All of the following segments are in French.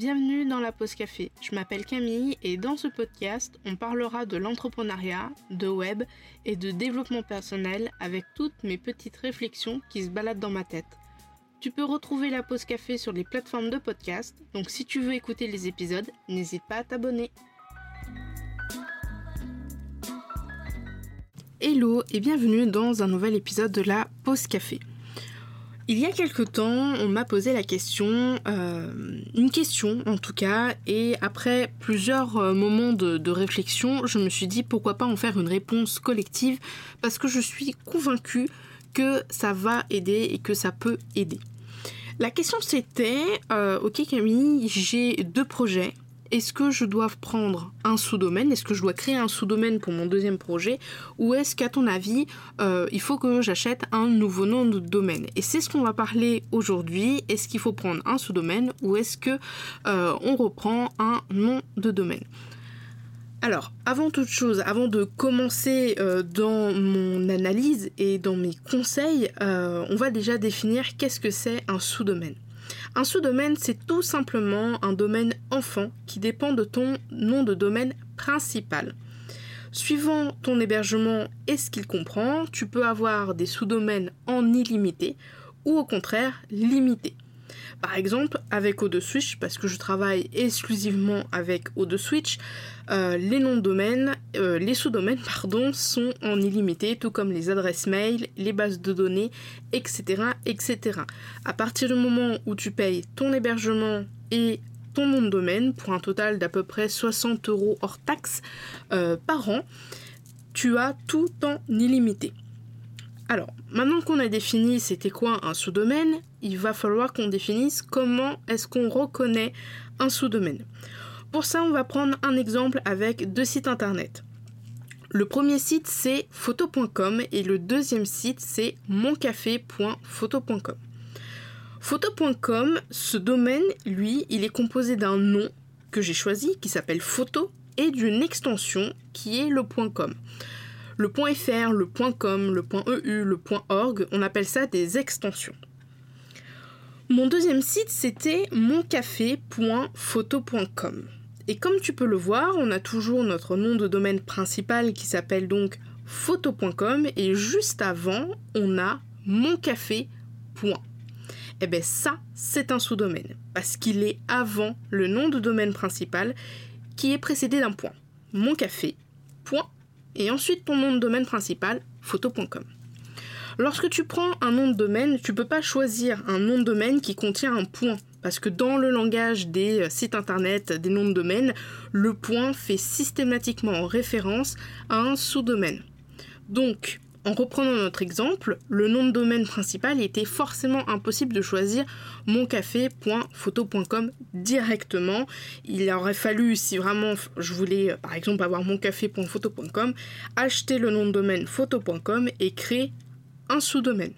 Bienvenue dans la pause café. Je m'appelle Camille et dans ce podcast, on parlera de l'entrepreneuriat, de web et de développement personnel avec toutes mes petites réflexions qui se baladent dans ma tête. Tu peux retrouver la pause café sur les plateformes de podcast, donc si tu veux écouter les épisodes, n'hésite pas à t'abonner. Hello et bienvenue dans un nouvel épisode de la pause café. Il y a quelque temps, on m'a posé la question, euh, une question en tout cas, et après plusieurs euh, moments de, réflexion, je me suis dit pourquoi pas en faire une réponse collective, parce que je suis convaincue que ça va aider et que ça peut aider. La question c'était, euh, ok Camille, j'ai deux projets, est-ce que je dois prendre un sous-domaine Est-ce que je dois créer un sous-domaine pour mon deuxième projet Ou est-ce qu'à ton avis, euh, il faut que j'achète un nouveau nom de domaine? Et c'est ce qu'on va parler aujourd'hui. Est-ce qu'il faut prendre un sous-domaine ou est-ce que euh, on reprend un nom de domaine? Alors, avant toute chose, avant de commencer euh, dans mon analyse et dans mes conseils, on va déjà définir qu'est-ce que c'est un sous-domaine. Un sous-domaine, c'est tout simplement un domaine enfant qui dépend de ton nom de domaine principal. Suivant ton hébergement et ce qu'il comprend, tu peux avoir des sous-domaines en illimité ou au contraire limités. Par exemple, avec O2Switch, parce que je travaille exclusivement avec O2Switch, euh, les noms de domaine, euh, les sous-domaines, sont en illimité, tout comme les adresses mail, les bases de données, etc., etc. À partir du moment où tu payes ton hébergement et ton nom de domaine, pour un total d'à peu près 60 euros hors taxes euh, par an, tu as tout en illimité. Alors, maintenant qu'on a défini c'était quoi un sous-domaine, il va falloir qu'on définisse comment est-ce qu'on reconnaît un sous-domaine. Pour ça, on va prendre un exemple avec deux sites internet. Le premier site c'est photo.com et le deuxième site c'est moncafé.photo.com. Photo.com, ce domaine, lui, il est composé d'un nom que j'ai choisi qui s'appelle photo et d'une extension qui est le .com. Le .fr, le .com, le .eu, le .org, on appelle ça des extensions. Mon deuxième site, c'était moncafé.photo.com. Et comme tu peux le voir, on a toujours notre nom de domaine principal qui s'appelle donc photo.com et juste avant, on a moncafé. Et eh bien ça, c'est un sous-domaine parce qu'il est avant le nom de domaine principal qui est précédé d'un point. Moncafé et ensuite ton nom de domaine principal, photo.com. Lorsque tu prends un nom de domaine, tu peux pas choisir un nom de domaine qui contient un point. Parce que dans le langage des euh, sites internet, des noms de domaine, le point fait systématiquement référence à un sous-domaine. Donc, en reprenant notre exemple, le nom de domaine principal était forcément impossible de choisir moncafé.photo.com directement. Il aurait fallu, si vraiment je voulais par exemple avoir moncafé.photo.com, acheter le nom de domaine photo.com et créer un sous-domaine.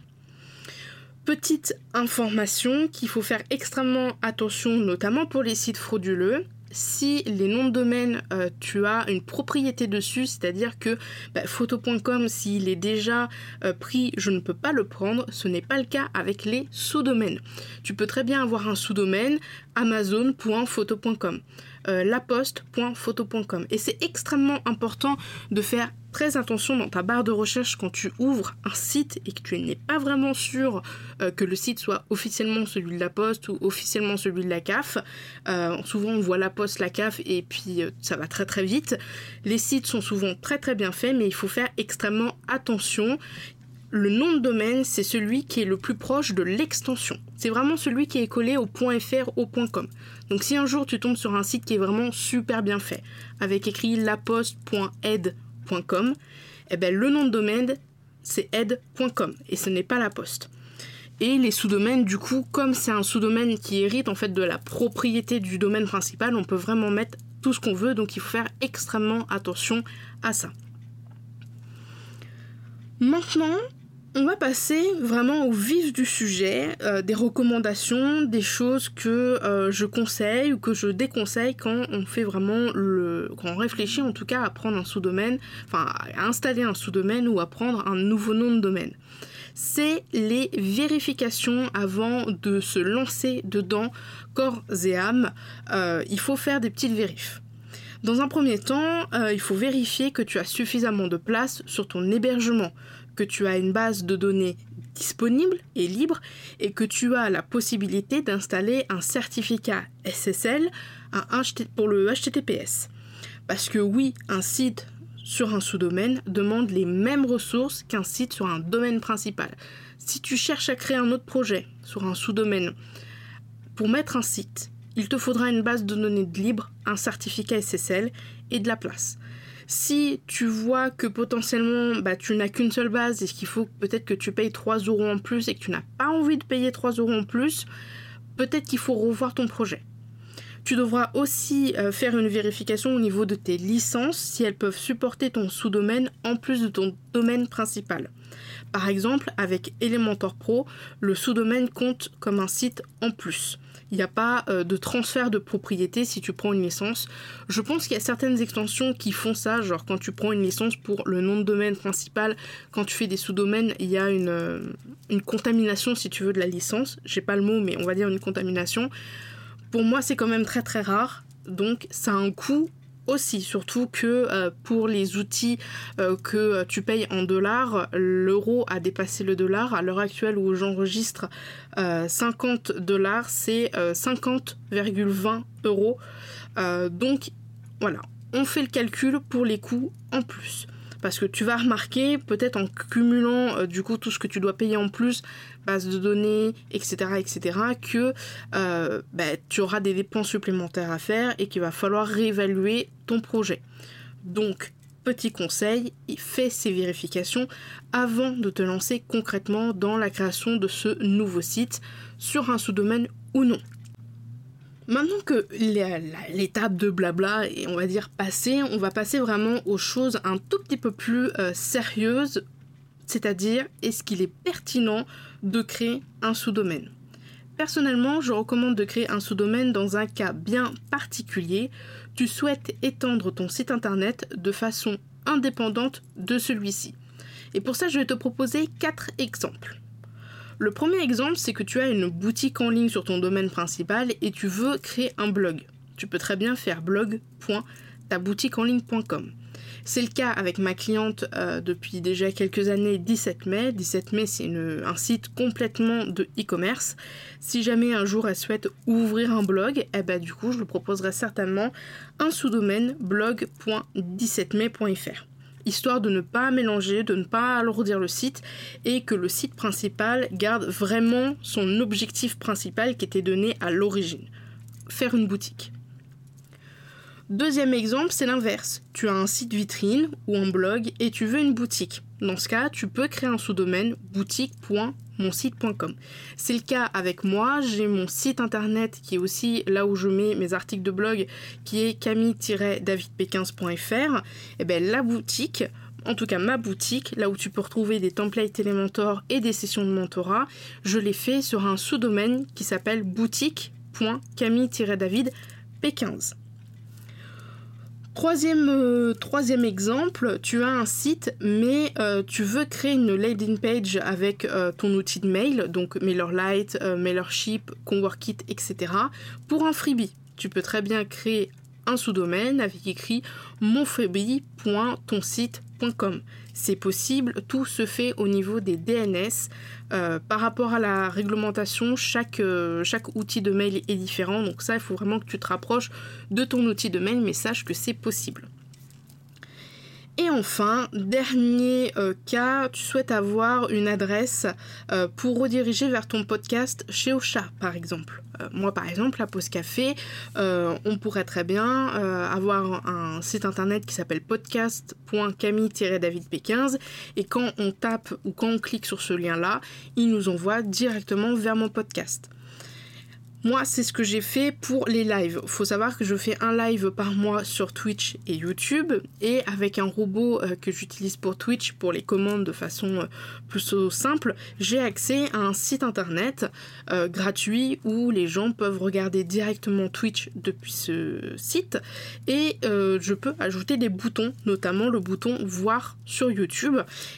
Petite information qu'il faut faire extrêmement attention, notamment pour les sites frauduleux si les noms de domaine, euh, tu as une propriété dessus, c'est-à-dire que bah, photo.com, s'il est déjà euh, pris, je ne peux pas le prendre. Ce n'est pas le cas avec les sous-domaines. Tu peux très bien avoir un sous-domaine amazon.photo.com, euh, laposte.photo.com. Et c'est extrêmement important de faire très attention dans ta barre de recherche quand tu ouvres un site et que tu n'es pas vraiment sûr euh, que le site soit officiellement celui de la Poste ou officiellement celui de la CAF. Euh, souvent on voit la Poste, la CAF et puis ça va très très vite. Les sites sont souvent très très bien faits mais il faut faire extrêmement attention. Le nom de domaine, c'est celui qui est le plus proche de l'extension. C'est vraiment celui qui est collé au .fr, au .com. Donc si un jour tu tombes sur un site qui est vraiment super bien fait, avec écrit laposte.aide et eh ben, le nom de domaine, c'est aide.com et ce n'est pas la poste. Et les sous-domaines, du coup, comme c'est un sous-domaine qui hérite en fait de la propriété du domaine principal, on peut vraiment mettre tout ce qu'on veut, donc il faut faire extrêmement attention à ça. Maintenant, on va passer vraiment au vif du sujet, euh, des recommandations, des choses que euh, je conseille ou que je déconseille quand on fait vraiment le. quand on réfléchit en tout cas à prendre un sous-domaine, enfin à installer un sous-domaine ou à prendre un nouveau nom de domaine. c'est les vérifications avant de se lancer dedans corps et âme. Euh, il faut faire des petites vérifs. Dans un premier temps, il faut vérifier que tu as suffisamment de place sur ton hébergement, que tu as une base de données disponible et libre et que tu as la possibilité d'installer un certificat SSL pour le HTTPS. Parce que oui, un site sur un sous-domaine demande les mêmes ressources qu'un site sur un domaine principal. Si tu cherches à créer un autre projet sur un sous-domaine, pour mettre un site, il te faudra une base de données libre, un certificat SSL et de la place. Si tu vois que potentiellement bah, tu n'as qu'une seule base et qu'il faut peut-être que tu payes 3 euros en plus et que tu n'as pas envie de payer 3 euros en plus, peut-être qu'il faut revoir ton projet. Tu devras aussi euh, faire une vérification au niveau de tes licences si elles peuvent supporter ton sous-domaine en plus de ton domaine principal. Par exemple, avec Elementor Pro, le sous-domaine compte comme un site en plus. Il n'y a pas euh, de transfert de propriété si tu prends une licence. Je pense qu'il y a certaines extensions qui font ça, genre quand tu prends une licence pour le nom de domaine principal, quand tu fais des sous-domaines, il y a une, euh, contamination si tu veux de la licence. J'ai pas le mot, mais on va dire une contamination. Pour moi, c'est quand même très très rare. Donc ça a un coût aussi, surtout que euh, pour les outils euh, que tu payes en dollars, l'euro a dépassé le dollar. À l'heure actuelle où j'enregistre 50 euh, dollars, c'est 50,20 euros. donc voilà, on fait le calcul pour les coûts en plus. Parce que tu vas remarquer, peut-être en cumulant du coup tout ce que tu dois payer en plus, base de données, etc., etc., que euh, bah, tu auras des dépenses supplémentaires à faire et qu'il va falloir réévaluer ton projet. Donc, petit conseil, fais ces vérifications avant de te lancer concrètement dans la création de ce nouveau site sur un sous-domaine ou non. Maintenant que l'étape de blabla est, on va dire, passée, on va passer vraiment aux choses un tout petit peu plus euh, sérieuses c'est-à-dire est-ce qu'il est pertinent de créer un sous-domaine? Personnellement, je recommande de créer un sous-domaine dans un cas bien particulier. Tu souhaites étendre ton site internet de façon indépendante de celui-ci. Et pour ça, je vais te proposer quatre exemples. Le premier exemple, c'est que tu as une boutique en ligne sur ton domaine principal et tu veux créer un blog. Tu peux très bien faire blog.taboutiqueenligne.com. C'est le cas avec ma cliente euh, depuis déjà quelques années, 17 mai. 17 mai, c'est un site complètement de e-commerce. Si jamais un jour elle souhaite ouvrir un blog, eh ben, du coup, je lui proposerai certainement un sous-domaine blog.17mai.fr histoire de ne pas mélanger, de ne pas alourdir le site et que le site principal garde vraiment son objectif principal qui était donné à l'origine, faire une boutique. Deuxième exemple, c'est l'inverse. Tu as un site vitrine ou un blog et tu veux une boutique. Dans ce cas, tu peux créer un sous-domaine boutique.monsite.com. C'est le cas avec moi, j'ai mon site internet qui est aussi là où je mets mes articles de blog qui est camille-davidp15.fr. Et eh bien la boutique, en tout cas ma boutique, là où tu peux retrouver des templates Elementor et des sessions de mentorat, je l'ai fait sur un sous-domaine qui s'appelle boutique.camille-david-p15. Troisième, euh, troisième exemple, tu as un site, mais euh, tu veux créer une landing page avec euh, ton outil de mail, donc MailerLite, MailerShip, ConworkIt, etc., pour un freebie. Tu peux très bien créer un sous-domaine avec écrit monfreebie.tonsite.com. C'est possible, tout se fait au niveau des DNS. Euh, par rapport à la réglementation, chaque, euh, chaque outil de mail est différent, donc ça, il faut vraiment que tu te rapproches de ton outil de mail, mais sache que c'est possible. Et enfin, dernier euh, cas, tu souhaites avoir une adresse euh, pour rediriger vers ton podcast chez Ocha, par exemple. Euh, moi, par exemple, la Pause Café, on pourrait très bien avoir un site internet qui s'appelle podcast.camille-davidp15 et quand on tape ou quand on clique sur ce lien-là, il nous envoie directement vers mon podcast. Moi, c'est ce que j'ai fait pour les lives. Faut savoir que je fais un live par mois sur Twitch et YouTube et avec un robot euh, que j'utilise pour Twitch pour les commandes de façon euh, plus simple, j'ai accès à un site internet euh, gratuit où les gens peuvent regarder directement Twitch depuis ce site et je peux ajouter des boutons, notamment le bouton voir sur YouTube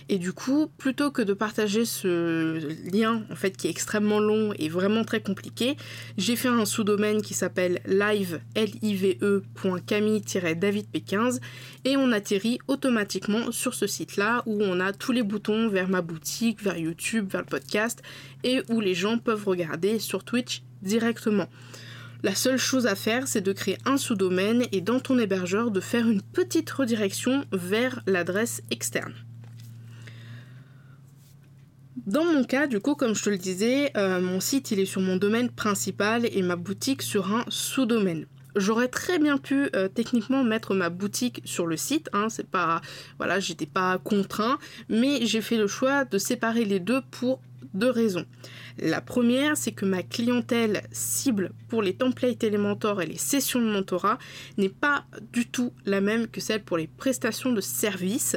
et du coup, plutôt que de partager ce lien en fait qui est extrêmement long et vraiment très compliqué, j'ai fait un sous-domaine qui s'appelle live david p 15 et on atterrit automatiquement sur ce site-là où on a tous les boutons vers ma boutique, vers YouTube, vers le podcast et où les gens peuvent regarder sur Twitch directement. La seule chose à faire, c'est de créer un sous-domaine et dans ton hébergeur de faire une petite redirection vers l'adresse externe. Dans mon cas, du coup, comme je te le disais, euh, mon site il est sur mon domaine principal et ma boutique sur un sous-domaine. J'aurais très bien pu euh, techniquement mettre ma boutique sur le site, hein, c'est pas voilà, j'étais pas contraint, mais j'ai fait le choix de séparer les deux pour deux raisons. La première, c'est que ma clientèle cible pour les templates Elementor et les sessions de mentorat n'est pas du tout la même que celle pour les prestations de services,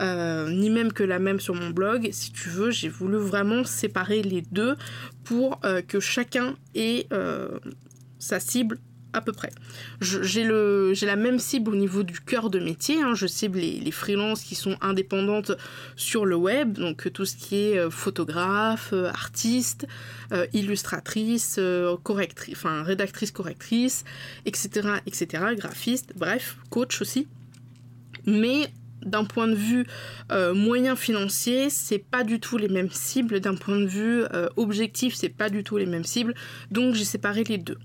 euh, ni même que la même sur mon blog. Si tu veux, j'ai voulu vraiment séparer les deux pour euh, que chacun ait euh, sa cible à peu près. J'ai la même cible au niveau du cœur de métier. Hein. Je cible les, freelances qui sont indépendantes sur le web, donc tout ce qui est euh, photographe, euh, artiste, euh, illustratrice, correctrice, enfin rédactrice correctrice, etc., etc., graphiste, bref, coach aussi. Mais d'un point de vue moyen financier, c'est pas du tout les mêmes cibles. D'un point de vue objectif, c'est pas du tout les mêmes cibles. Donc j'ai séparé les deux.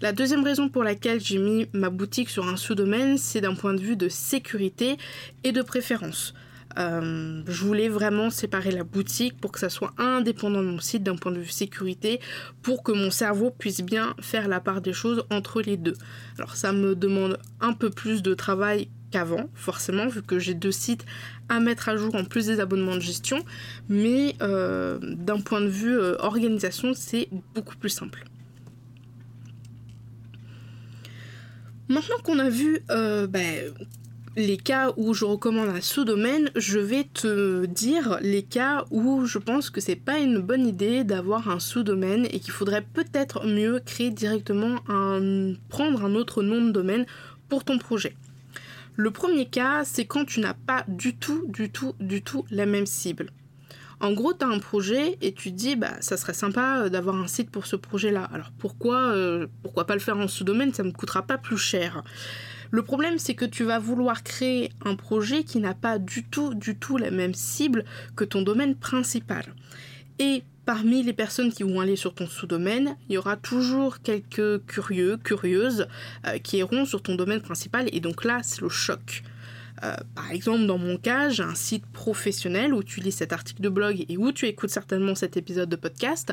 La deuxième raison pour laquelle j'ai mis ma boutique sur un sous-domaine, c'est d'un point de vue de sécurité et de préférence. Euh, je voulais vraiment séparer la boutique pour que ça soit indépendant de mon site d'un point de vue sécurité, pour que mon cerveau puisse bien faire la part des choses entre les deux. Alors ça me demande un peu plus de travail qu'avant, forcément, vu que j'ai deux sites à mettre à jour en plus des abonnements de gestion, mais euh, d'un point de vue euh, organisation, c'est beaucoup plus simple. Maintenant qu'on a vu euh, ben, les cas où je recommande un sous-domaine, je vais te dire les cas où je pense que c'est pas une bonne idée d'avoir un sous-domaine et qu'il faudrait peut-être mieux créer directement un. prendre un autre nom de domaine pour ton projet. Le premier cas, c'est quand tu n'as pas du tout, du tout, du tout la même cible. En gros, tu as un projet et tu te dis, bah, ça serait sympa euh, d'avoir un site pour ce projet-là. Alors pourquoi, euh, pourquoi pas le faire en sous-domaine? Ça ne me coûtera pas plus cher. Le problème, c'est que tu vas vouloir créer un projet qui n'a pas du tout, du tout la même cible que ton domaine principal. Et parmi les personnes qui vont aller sur ton sous-domaine, il y aura toujours quelques curieux, curieuses euh, qui iront sur ton domaine principal. Et donc là, c'est le choc. Euh, par exemple, dans mon cas, j'ai un site professionnel où tu lis cet article de blog et où tu écoutes certainement cet épisode de podcast.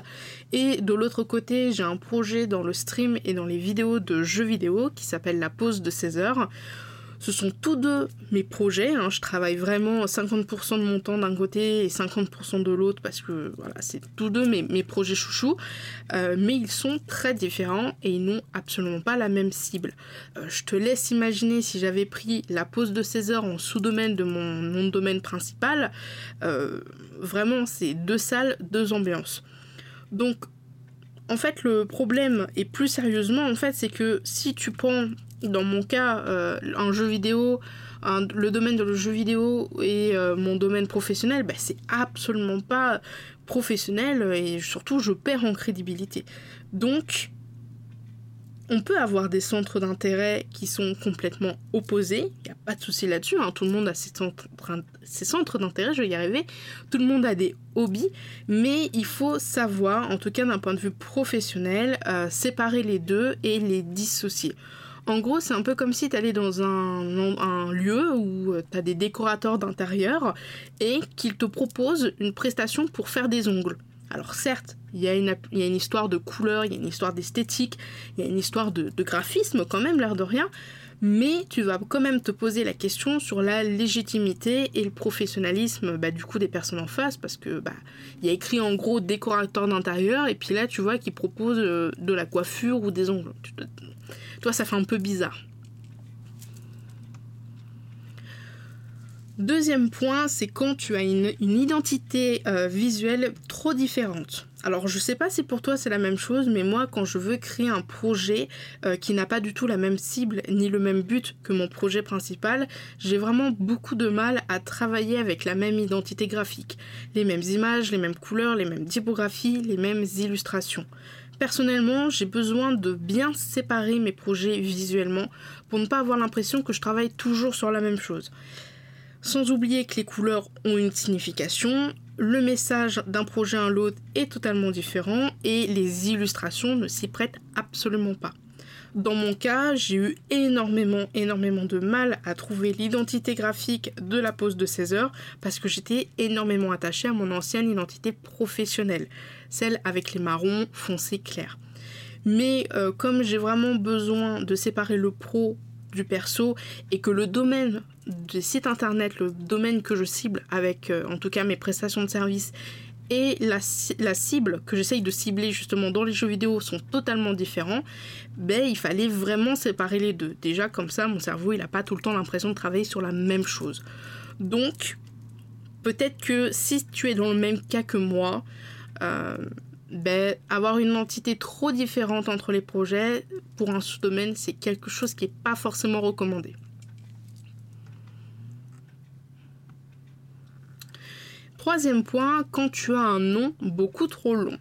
Et de l'autre côté, j'ai un projet dans le stream et dans les vidéos de jeux vidéo qui s'appelle La pause de 16 heures ce sont tous deux mes projets. Hein. Je travaille vraiment 50% de mon temps d'un côté et 50% de l'autre parce que voilà, c'est tous deux mes, mes projets chouchous. Euh, mais ils sont très différents et ils n'ont absolument pas la même cible. Euh, je te laisse imaginer si j'avais pris la pause de 16 heures en sous-domaine de mon nom de domaine principal. Euh, vraiment, c'est deux salles, deux ambiances. Donc, en fait, le problème, et plus sérieusement, en fait, c'est que si tu prends dans mon cas, euh, un jeu vidéo, le domaine de le jeu vidéo et euh, mon domaine professionnel, bah, c'est absolument pas professionnel et surtout je perds en crédibilité. Donc, on peut avoir des centres d'intérêt qui sont complètement opposés, il n'y a pas de souci là-dessus, hein. tout le monde a ses centres, d'intérêt, je vais y arriver, tout le monde a des hobbies, mais il faut savoir, en tout cas d'un point de vue professionnel, euh, séparer les deux et les dissocier. En gros, c'est un peu comme si tu allais dans un, lieu où euh, tu as des décorateurs d'intérieur et qu'ils te proposent une prestation pour faire des ongles. Alors certes, il y, a une, histoire de couleur, il y a une histoire d'esthétique, il y a une histoire de, graphisme quand même, l'air de rien, mais tu vas quand même te poser la question sur la légitimité et le professionnalisme bah, du coup des personnes en face parce que bah il y a écrit en gros décorateur d'intérieur et puis là tu vois qu'ils proposent euh, de la coiffure ou des ongles. Toi ça fait un peu bizarre. Deuxième point, c'est quand tu as une, identité euh, visuelle trop différente. Alors je sais pas si pour toi c'est la même chose, mais moi quand je veux créer un projet euh, qui n'a pas du tout la même cible ni le même but que mon projet principal, j'ai vraiment beaucoup de mal à travailler avec la même identité graphique. Les mêmes images, les mêmes couleurs, les mêmes typographies, les mêmes illustrations. Personnellement, j'ai besoin de bien séparer mes projets visuellement pour ne pas avoir l'impression que je travaille toujours sur la même chose. Sans oublier que les couleurs ont une signification, le message d'un projet à l'autre est totalement différent et les illustrations ne s'y prêtent absolument pas. Dans mon cas, j'ai eu énormément, énormément de mal à trouver l'identité graphique de la pause de 16 heures parce que j'étais énormément attachée à mon ancienne identité professionnelle, celle avec les marrons foncés clairs. Mais euh, comme j'ai vraiment besoin de séparer le pro du perso et que le domaine des sites internet, le domaine que je cible avec euh, en tout cas mes prestations de services et la, cible que j'essaye de cibler justement dans les jeux vidéo sont totalement différents, ben il fallait vraiment séparer les deux. Déjà comme ça mon cerveau il n'a pas tout le temps l'impression de travailler sur la même chose. Donc peut-être que si tu es dans le même cas que moi, euh, ben, avoir une entité trop différente entre les projets pour un sous-domaine, c'est quelque chose qui n'est pas forcément recommandé. Troisième point, quand tu as un nom beaucoup trop long.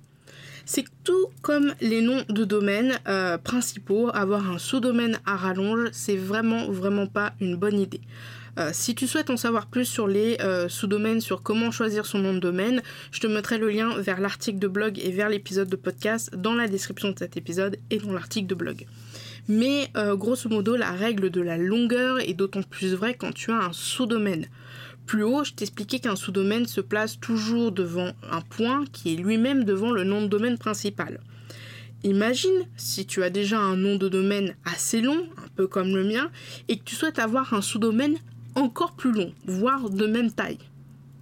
C'est tout comme les noms de domaines euh, principaux, avoir un sous-domaine à rallonge, c'est vraiment vraiment pas une bonne idée. Euh, si tu souhaites en savoir plus sur les euh, sous-domaines, sur comment choisir son nom de domaine, je te mettrai le lien vers l'article de blog et vers l'épisode de podcast dans la description de cet épisode et dans l'article de blog. Mais euh, grosso modo, la règle de la longueur est d'autant plus vraie quand tu as un sous-domaine. Plus haut, je t'expliquais qu'un sous-domaine se place toujours devant un point qui est lui-même devant le nom de domaine principal. Imagine si tu as déjà un nom de domaine assez long, un peu comme le mien, et que tu souhaites avoir un sous-domaine encore plus long, voire de même taille.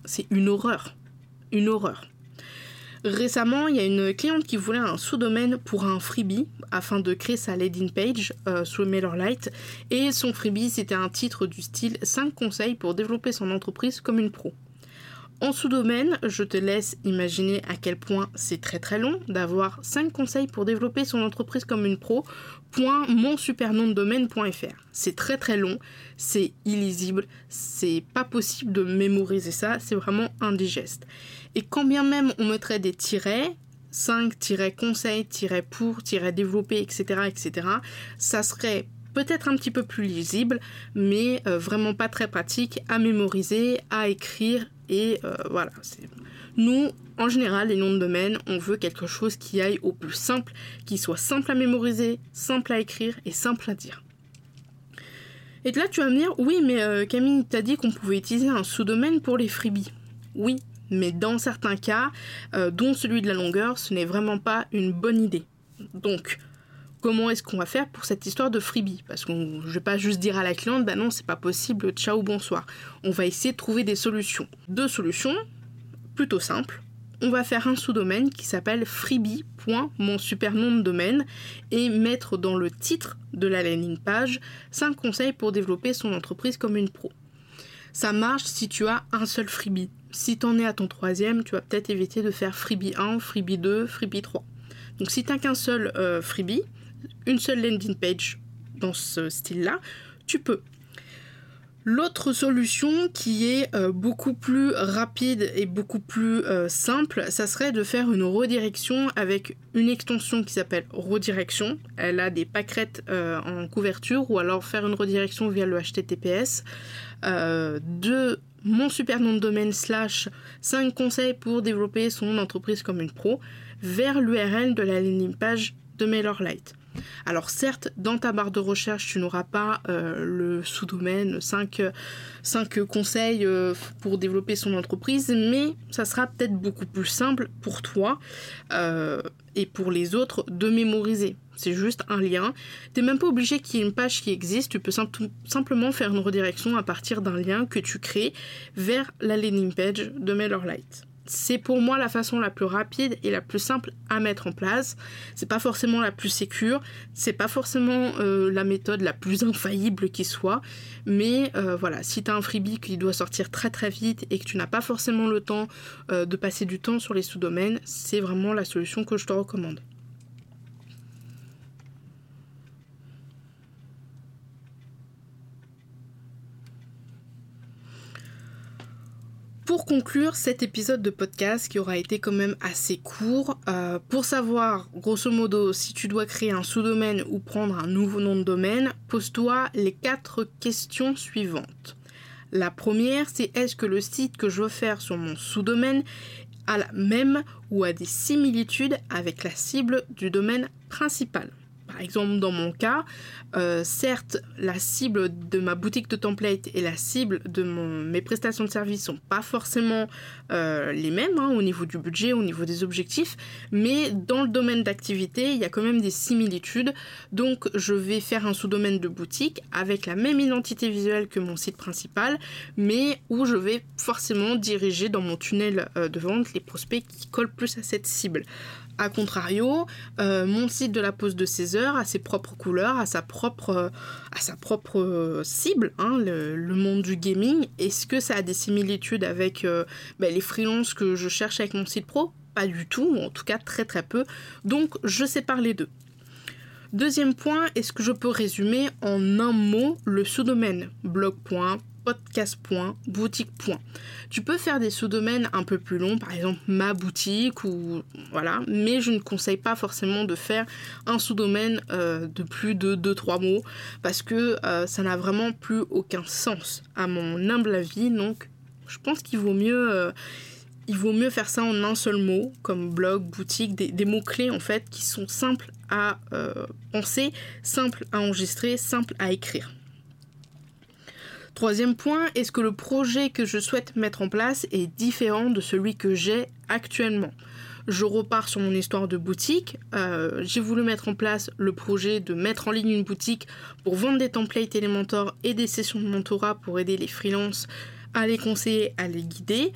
C'est une horreur. Une horreur. Récemment, il y a une cliente qui voulait un sous-domaine pour un freebie afin de créer sa landing page euh, sous MailerLite. Et son freebie, c'était un titre du style 5 conseils pour développer son entreprise comme une pro. En sous-domaine, je te laisse imaginer à quel point c'est très très long d'avoir 5 conseils pour développer son entreprise comme une pro. domaine.fr. C'est très très long, c'est illisible, c'est pas possible de mémoriser ça, c'est vraiment indigeste. Et quand bien même on mettrait des tirets, 5-conseils-pour-développer, etc., etc., ça serait peut-être un petit peu plus lisible, mais euh, vraiment pas très pratique à mémoriser, à écrire et euh, voilà. Nous, en général, les noms de domaine, on veut quelque chose qui aille au plus simple, qui soit simple à mémoriser, simple à écrire et simple à dire. Et là, tu vas me dire, oui, mais euh, Camille, t'as dit qu'on pouvait utiliser un sous-domaine pour les freebies. Oui, mais dans certains cas, dont celui de la longueur, ce n'est vraiment pas une bonne idée. Donc, comment est-ce qu'on va faire pour cette histoire de freebie? Parce que je ne vais pas juste dire à la cliente, bah non, c'est pas possible, ciao, bonsoir. On va essayer de trouver des solutions. Deux solutions, plutôt simples. On va faire un sous-domaine qui s'appelle freebie.mon super nom de domaine et mettre dans le titre de la landing page 5 conseils pour développer son entreprise comme une pro. Ça marche si tu as un seul freebie. Si tu en es à ton troisième, tu vas peut-être éviter de faire freebie 1, freebie 2, freebie 3. Donc si tu n'as qu'un seul euh, freebie, une seule landing page dans ce style-là, tu peux. L'autre solution qui est euh, beaucoup plus rapide et beaucoup plus euh, simple, ça serait de faire une redirection avec une extension qui s'appelle redirection. Elle a des pâquerettes euh, en couverture ou alors faire une redirection via le HTTPS de mon super nom de domaine slash 5 conseils pour développer son entreprise comme une pro vers l'URL de la landing page de MailerLite. Alors certes, dans ta barre de recherche, tu n'auras pas euh, le sous-domaine 5, conseils euh, pour développer son entreprise, mais ça sera peut-être beaucoup plus simple pour toi euh, et pour les autres de mémoriser. c'est juste un lien. T'es même pas obligé qu'il y ait une page qui existe, tu peux simplement faire une redirection à partir d'un lien que tu crées vers la landing page de MailerLite c'est pour moi la façon la plus rapide et la plus simple à mettre en place. C'est pas forcément la plus sécure, c'est pas forcément euh, la méthode la plus infaillible qui soit, mais euh, voilà, si tu un freebie qui doit sortir très très vite et que tu n'as pas forcément le temps euh, de passer du temps sur les sous-domaines, c'est vraiment la solution que je te recommande. Pour conclure cet épisode de podcast qui aura été quand même assez court, euh, pour savoir grosso modo si tu dois créer un sous-domaine ou prendre un nouveau nom de domaine, pose-toi les quatre questions suivantes. La première, c'est est-ce que le site que je veux faire sur mon sous-domaine a la même ou a des similitudes avec la cible du domaine principal? Par exemple, dans mon cas, euh, certes, la cible de ma boutique de template et la cible de mes prestations de services sont pas forcément euh, les mêmes hein, au niveau du budget, au niveau des objectifs, mais dans le domaine d'activité, il y a quand même des similitudes. Donc, je vais faire un sous-domaine de boutique avec la même identité visuelle que mon site principal, mais où je vais forcément diriger dans mon tunnel euh, de vente les prospects qui collent plus à cette cible. A contrario, euh, mon site de la pause de 16 heures a ses propres couleurs, a sa propre, euh, à sa propre euh, cible, hein, le, monde du gaming. Est-ce que ça a des similitudes avec ben, les freelances que je cherche avec mon site pro? Pas du tout, ou en tout cas très très peu. Donc je sépare les deux. Deuxième point, est-ce que je peux résumer en un mot le sous-domaine? Blog. Boutique. Tu peux faire des sous-domaines un peu plus longs, par exemple ma boutique ou voilà, mais je ne conseille pas forcément de faire un sous-domaine euh, de plus de 2-3 mots parce que euh, ça n'a vraiment plus aucun sens à mon humble avis. Donc je pense qu'il vaut mieux euh, il vaut mieux faire ça en un seul mot, comme blog, boutique, des, des mots-clés en fait qui sont simples à penser, simples à enregistrer, simples à écrire. Troisième point, est-ce que le projet que je souhaite mettre en place est différent de celui que j'ai actuellement? Je repars sur mon histoire de boutique. Euh, j'ai voulu mettre en place le projet de mettre en ligne une boutique pour vendre des templates Elementor et des sessions de mentorat pour aider les freelances à les conseiller, à les guider.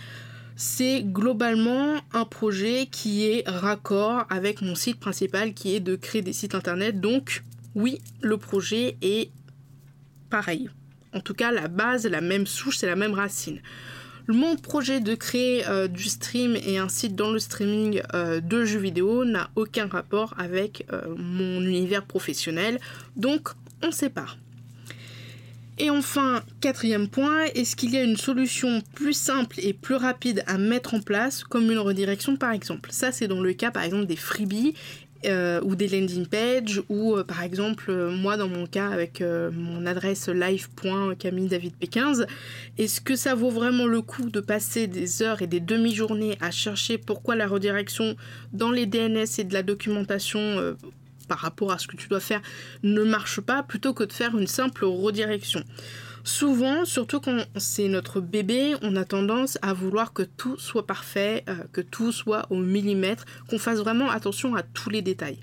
C'est globalement un projet qui est raccord avec mon site principal qui est de créer des sites internet. Donc oui, le projet est pareil. En tout cas, la base, la même souche, c'est la même racine. Mon projet de créer euh, du stream et un site dans le streaming euh, de jeux vidéo n'a aucun rapport avec euh, mon univers professionnel, donc on sépare. Et enfin, quatrième point, est-ce qu'il y a une solution plus simple et plus rapide à mettre en place, comme une redirection par exemple? Ça, c'est dans le cas par exemple des freebies euh, ou des landing pages ou euh, par exemple euh, moi dans mon cas avec mon adresse live.camilledavidp15 est-ce que ça vaut vraiment le coup de passer des heures et des demi-journées à chercher pourquoi la redirection dans les DNS et de la documentation par rapport à ce que tu dois faire ne marche pas plutôt que de faire une simple redirection? Souvent, surtout quand c'est notre bébé, on a tendance à vouloir que tout soit parfait, euh, que tout soit au millimètre, qu'on fasse vraiment attention à tous les détails.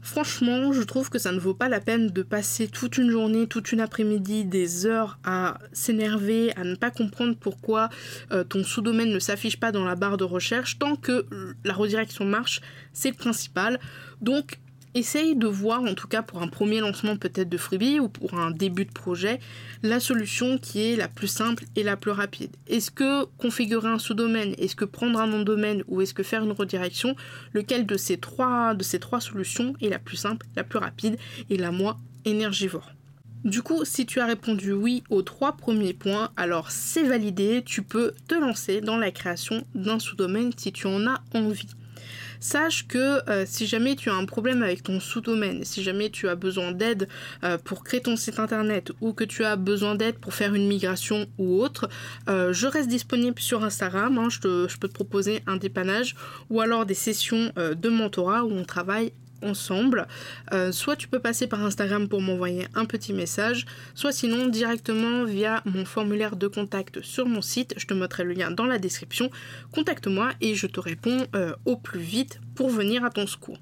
Franchement, je trouve que ça ne vaut pas la peine de passer toute une journée, toute une après-midi, des heures à s'énerver, à ne pas comprendre pourquoi euh, ton sous-domaine ne s'affiche pas dans la barre de recherche. Tant que la redirection marche, c'est le principal. Donc, essaye de voir, en tout cas pour un premier lancement peut-être de freebie ou pour un début de projet, la solution qui est la plus simple et la plus rapide. Est-ce que configurer un sous-domaine, est-ce que prendre un nom de domaine ou est-ce que faire une redirection, lequel de ces trois, de ces trois solutions est la plus simple, la plus rapide et la moins énergivore? Du coup, si tu as répondu oui aux trois premiers points, alors c'est validé, tu peux te lancer dans la création d'un sous-domaine si tu en as envie sache que euh, si jamais tu as un problème avec ton sous-domaine, si jamais tu as besoin d'aide euh, pour créer ton site internet ou que tu as besoin d'aide pour faire une migration ou autre, euh, je reste disponible sur Instagram. Hein, je, je, peux te proposer un dépannage ou alors des sessions de mentorat où on travaille ensemble. Euh, soit tu peux passer par Instagram pour m'envoyer un petit message, soit sinon directement via mon formulaire de contact sur mon site. Je te mettrai le lien dans la description. Contacte-moi et je te réponds euh, au plus vite pour venir à ton secours.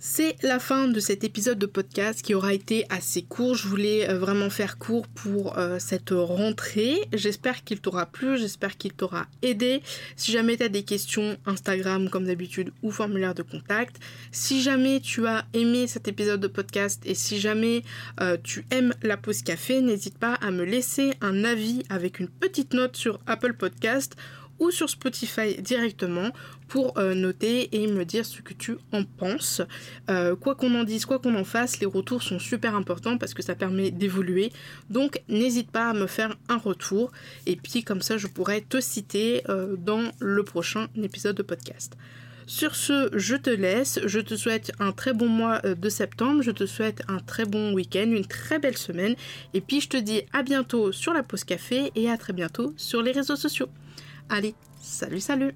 C'est la fin de cet épisode de podcast qui aura été assez court. Je voulais euh, vraiment faire court pour euh, cette rentrée. J'espère qu'il t'aura plu, j'espère qu'il t'aura aidé. Si jamais tu as des questions, Instagram comme d'habitude ou formulaire de contact. Si jamais tu as aimé cet épisode de podcast et si jamais euh, tu aimes la pause café, n'hésite pas à me laisser un avis avec une petite note sur Apple Podcast ou sur Spotify directement pour euh, noter et me dire ce que tu en penses. Euh, quoi qu'on en dise, quoi qu'on en fasse, les retours sont super importants parce que ça permet d'évoluer. Donc n'hésite pas à me faire un retour et puis comme ça je pourrais te citer euh, dans le prochain épisode de podcast. Sur ce, je te laisse. Je te souhaite un très bon mois de septembre. Je te souhaite un très bon week-end, une très belle semaine. Et puis je te dis à bientôt sur la pause café et à très bientôt sur les réseaux sociaux. Allez, salut salut